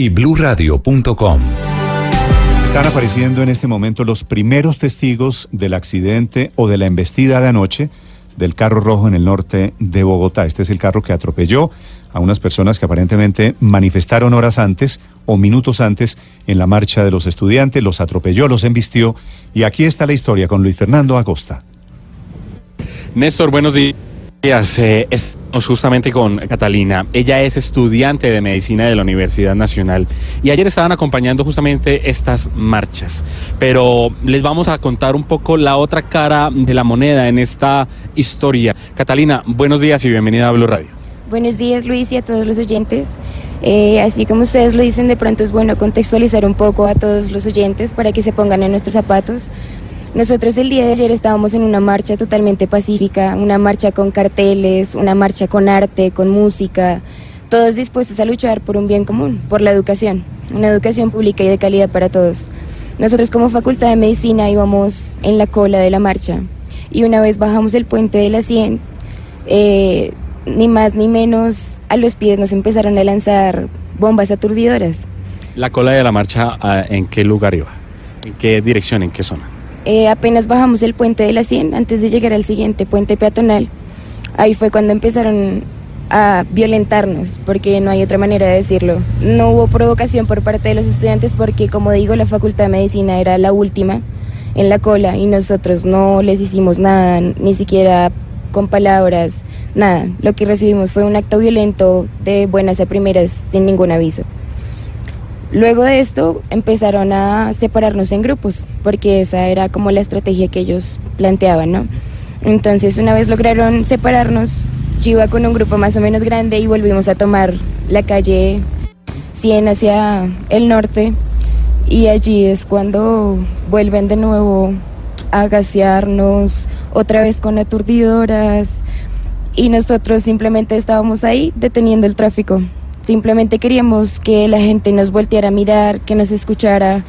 y bluradio.com. Están apareciendo en este momento los primeros testigos del accidente o de la embestida de anoche del carro rojo en el norte de Bogotá. Este es el carro que atropelló a unas personas que aparentemente manifestaron horas antes o minutos antes en la marcha de los estudiantes, los atropelló, los embistió y aquí está la historia con Luis Fernando Acosta. Néstor, buenos días. Eh, estamos justamente con Catalina. Ella es estudiante de medicina de la Universidad Nacional y ayer estaban acompañando justamente estas marchas. Pero les vamos a contar un poco la otra cara de la moneda en esta historia. Catalina, buenos días y bienvenida a Blue Radio. Buenos días Luis y a todos los oyentes. Eh, así como ustedes lo dicen, de pronto es bueno contextualizar un poco a todos los oyentes para que se pongan en nuestros zapatos. Nosotros el día de ayer estábamos en una marcha totalmente pacífica, una marcha con carteles, una marcha con arte, con música, todos dispuestos a luchar por un bien común, por la educación, una educación pública y de calidad para todos. Nosotros como Facultad de Medicina íbamos en la cola de la marcha y una vez bajamos el puente de la 100, eh, ni más ni menos a los pies nos empezaron a lanzar bombas aturdidoras. ¿La cola de la marcha ah, en qué lugar iba? ¿En qué dirección? ¿En qué zona? Eh, apenas bajamos el puente de la 100 antes de llegar al siguiente puente peatonal. Ahí fue cuando empezaron a violentarnos, porque no hay otra manera de decirlo. No hubo provocación por parte de los estudiantes porque, como digo, la Facultad de Medicina era la última en la cola y nosotros no les hicimos nada, ni siquiera con palabras, nada. Lo que recibimos fue un acto violento de buenas a primeras sin ningún aviso. Luego de esto empezaron a separarnos en grupos, porque esa era como la estrategia que ellos planteaban, ¿no? Entonces una vez lograron separarnos, yo iba con un grupo más o menos grande y volvimos a tomar la calle 100 hacia el norte y allí es cuando vuelven de nuevo a gasearnos, otra vez con aturdidoras y nosotros simplemente estábamos ahí deteniendo el tráfico. Simplemente queríamos que la gente nos volteara a mirar, que nos escuchara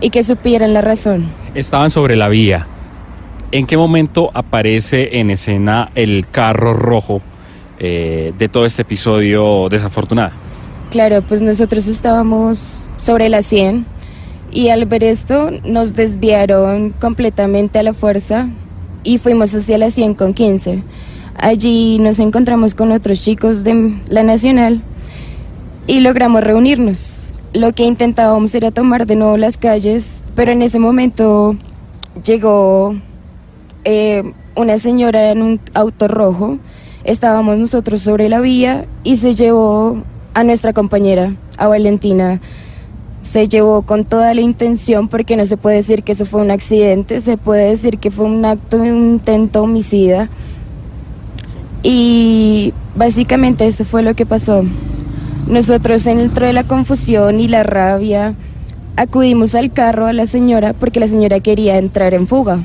y que supieran la razón. Estaban sobre la vía. ¿En qué momento aparece en escena el carro rojo eh, de todo este episodio desafortunado? Claro, pues nosotros estábamos sobre la 100 y al ver esto nos desviaron completamente a la fuerza y fuimos hacia la 100 con 15. Allí nos encontramos con otros chicos de la Nacional y logramos reunirnos. Lo que intentábamos era tomar de nuevo las calles, pero en ese momento llegó eh, una señora en un auto rojo, estábamos nosotros sobre la vía y se llevó a nuestra compañera, a Valentina. Se llevó con toda la intención, porque no se puede decir que eso fue un accidente, se puede decir que fue un acto, un intento homicida. Y básicamente eso fue lo que pasó. Nosotros dentro de la confusión y la rabia acudimos al carro a la señora porque la señora quería entrar en fuga.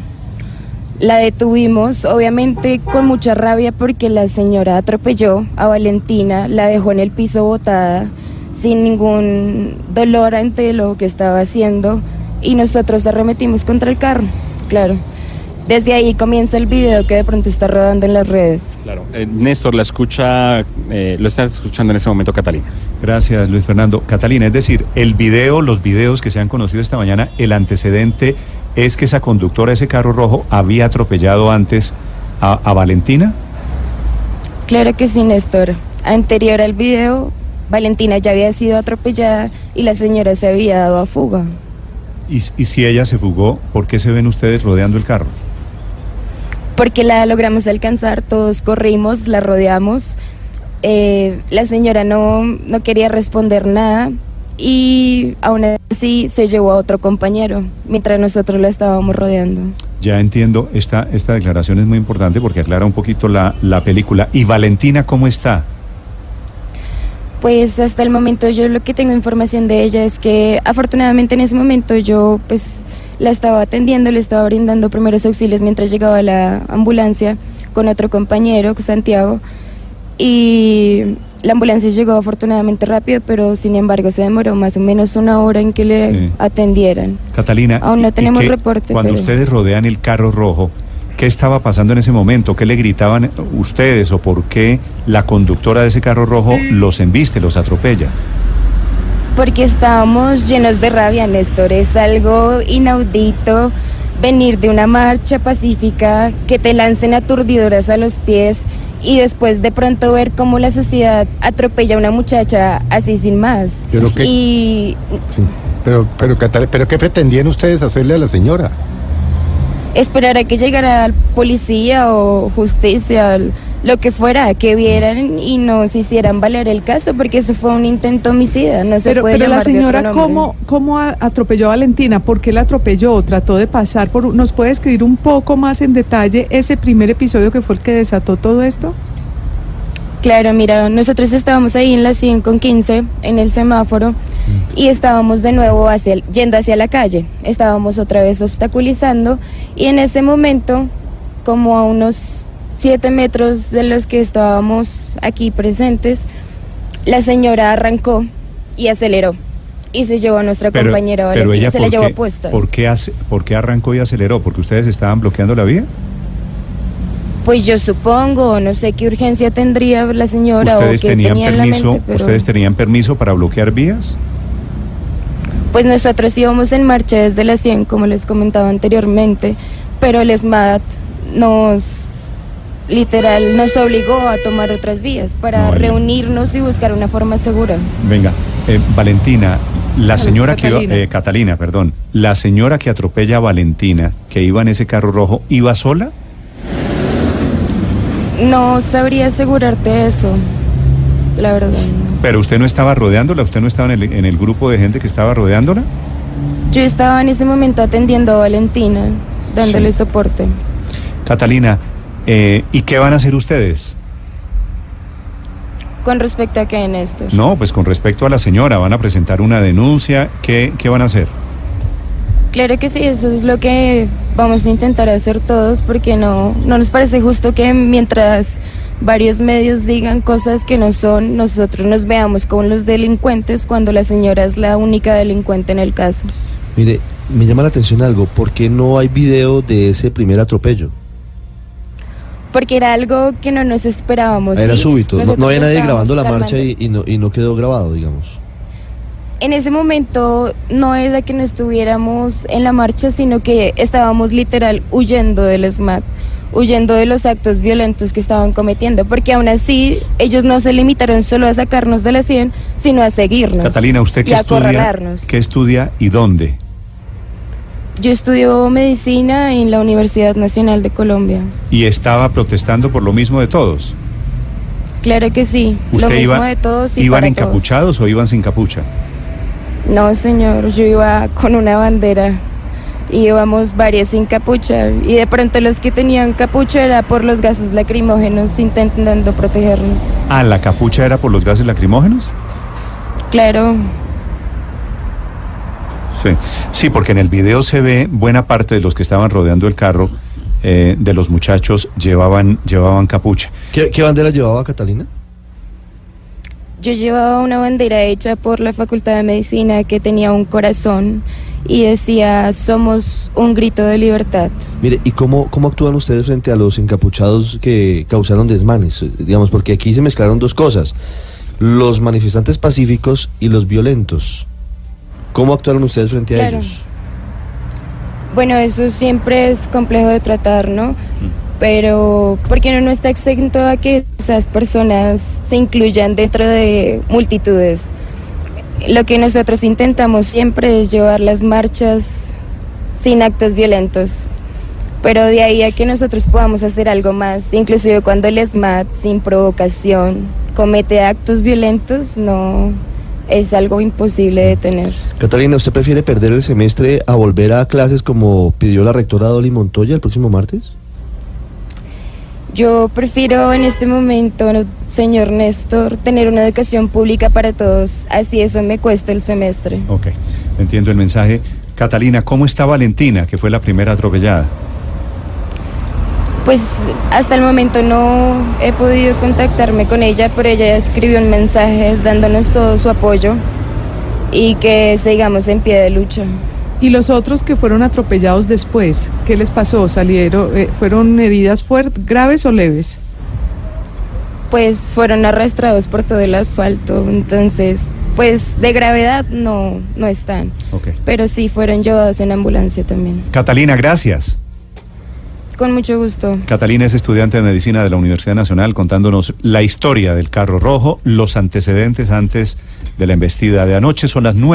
La detuvimos, obviamente con mucha rabia porque la señora atropelló a Valentina, la dejó en el piso botada sin ningún dolor ante lo que estaba haciendo y nosotros arremetimos contra el carro, claro. Desde ahí comienza el video que de pronto está rodando en las redes. Claro. Eh, Néstor, la escucha, eh, lo está escuchando en ese momento Catalina. Gracias, Luis Fernando. Catalina, es decir, el video, los videos que se han conocido esta mañana, el antecedente es que esa conductora de ese carro rojo había atropellado antes a, a Valentina. Claro que sí, Néstor. Anterior al video, Valentina ya había sido atropellada y la señora se había dado a fuga. Y, y si ella se fugó, ¿por qué se ven ustedes rodeando el carro? Porque la logramos alcanzar, todos corrimos, la rodeamos. Eh, la señora no, no quería responder nada y aún así se llevó a otro compañero mientras nosotros la estábamos rodeando. Ya entiendo, esta, esta declaración es muy importante porque aclara un poquito la, la película. ¿Y Valentina cómo está? Pues hasta el momento yo lo que tengo información de ella es que afortunadamente en ese momento yo pues la estaba atendiendo, le estaba brindando primeros auxilios mientras llegaba la ambulancia con otro compañero, Santiago, y la ambulancia llegó afortunadamente rápido, pero sin embargo se demoró más o menos una hora en que le atendieran. Catalina, aún no tenemos reporte. Cuando ustedes rodean el carro rojo, ¿qué estaba pasando en ese momento? ¿Qué le gritaban ustedes o por qué la conductora de ese carro rojo los embiste, los atropella? Porque estábamos llenos de rabia, Néstor. Es algo inaudito venir de una marcha pacífica, que te lancen aturdidoras a los pies y después de pronto ver cómo la sociedad atropella a una muchacha así sin más. Pero qué- Y Sí. Pero, pero, ¿pero qué pretendían ustedes hacerle a la señora? esperar a que llegara policía o justicia, lo que fuera, que vieran y nos hicieran valer el caso, porque eso fue un intento homicida, no se Pero, puede pero la llamar de otro señora. ¿cómo, ¿cómo a- atropelló a Valentina? ¿Por qué la atropelló? ¿Trató de pasar por...? un- ¿Nos puede escribir un poco más en detalle ese primer episodio que fue el que desató todo esto? Claro, mira, nosotros estábamos ahí en la 100 con 15, en el semáforo, y estábamos de nuevo hacia, el- yendo hacia la calle. Estábamos otra vez obstaculizando, y en ese momento, como a unos 7 metros de los que estábamos aquí presentes, la señora arrancó y aceleró, y se llevó a nuestra compañera pero Valentina, ella se la ¿por llevó qué- puesta. ¿por qué, hace- ¿Por qué arrancó y aceleró? ¿Porque ustedes estaban bloqueando la vía? Pues yo supongo, no sé qué urgencia tendría la señora o ¿Ustedes qué tenían tenía en la permiso? mente, pero... ¿Ustedes tenían permiso para bloquear vías? Pues nosotros íbamos en marcha desde las 100, como les comentaba anteriormente, pero el SMAT nos, literal, nos obligó a tomar otras vías para No, reunirnos y buscar una forma segura. Venga, eh, Valentina, la señora que iba, eh, Catalina, perdón, la señora que atropella a Valentina, que iba en ese carro rojo, ¿iba sola? No sabría asegurarte eso, la verdad. no. Pero usted no estaba rodeándola, usted no estaba en el, en el grupo de gente que estaba rodeándola. Yo estaba en ese momento atendiendo a Valentina, dándole Sí. soporte. Catalina, eh, ¿y qué van a hacer ustedes? Con respecto a qué, Néstor. No, pues con respecto a la señora, ¿van a presentar una denuncia? ¿Qué, qué van a hacer? Claro que sí, eso es lo que vamos a intentar hacer todos porque no, no nos parece justo que mientras varios medios digan cosas que no son, nosotros nos veamos como los delincuentes cuando la señora es la única delincuente en el caso. Mire, me llama la atención algo, ¿por qué no hay video de ese primer atropello? Porque era algo que no nos esperábamos. Era ¿sí? súbito, no, Nosotros no había nadie grabando la marcha y, y no, y no quedó grabado, digamos. En ese momento no era que no estuviéramos en la marcha, sino que estábamos literal huyendo del SMAT, huyendo de los actos violentos que estaban cometiendo, porque aún así ellos no se limitaron solo a sacarnos de la 100, sino a seguirnos. Catalina, ¿usted y qué a estudia? ¿Qué estudia y dónde? Yo estudio medicina en la Universidad Nacional de Colombia. Y estaba protestando por lo mismo de todos. Claro que sí, lo ¿Usted mismo iba, de todos y iban para todos. encapuchados o iban sin capucha? No, señor, yo iba con una bandera. Y íbamos varias sin capucha. Y de pronto los que tenían capucha era por los gases lacrimógenos intentando protegernos. Ah, ¿la capucha era por los gases lacrimógenos? Claro, Sí. Sí, porque en el video se ve buena parte de los que estaban rodeando el carro, eh, de los muchachos, llevaban, llevaban capucha. ¿Qué, qué bandera llevaba Catalina? yo llevaba una bandera hecha por la Facultad de Medicina que tenía un corazón y decía, somos un grito de libertad. Mire, ¿y cómo, cómo actúan ustedes frente a los encapuchados que causaron desmanes? Digamos, porque aquí se mezclaron dos cosas, los manifestantes pacíficos y los violentos. ¿Cómo actuaron ustedes frente a Claro. ellos? Bueno, eso siempre es complejo de tratar, ¿no? Pero porque uno no está exento a que esas personas se incluyan dentro de multitudes. Lo que nosotros intentamos siempre es llevar las marchas sin actos violentos. Pero de ahí a que nosotros podamos hacer algo más, inclusive cuando el SMAT sin provocación comete actos violentos, no es algo imposible de detener. Catalina, ¿usted prefiere perder el semestre a volver a clases como pidió la rectora Dolly Montoya el próximo martes? Yo prefiero en este momento, señor Néstor, tener una educación pública para todos, así eso me cuesta el semestre. Ok, entiendo el mensaje. Catalina, ¿cómo está Valentina, que fue la primera atropellada? Pues hasta el momento no he podido contactarme con ella, pero ella escribió un mensaje dándonos todo su apoyo y que sigamos en pie de lucha. ¿Y los otros que fueron atropellados después? ¿Qué les pasó? ¿Salieron, eh, fueron heridas fuertes, graves o leves? Pues fueron arrastrados por todo el asfalto, entonces pues de gravedad no, no están. Ok. Pero sí fueron llevados en ambulancia también. Catalina, gracias. Con mucho gusto. Catalina es estudiante de medicina de la Universidad Nacional contándonos la historia del carro rojo, los antecedentes antes de la embestida de anoche. Son las nueve.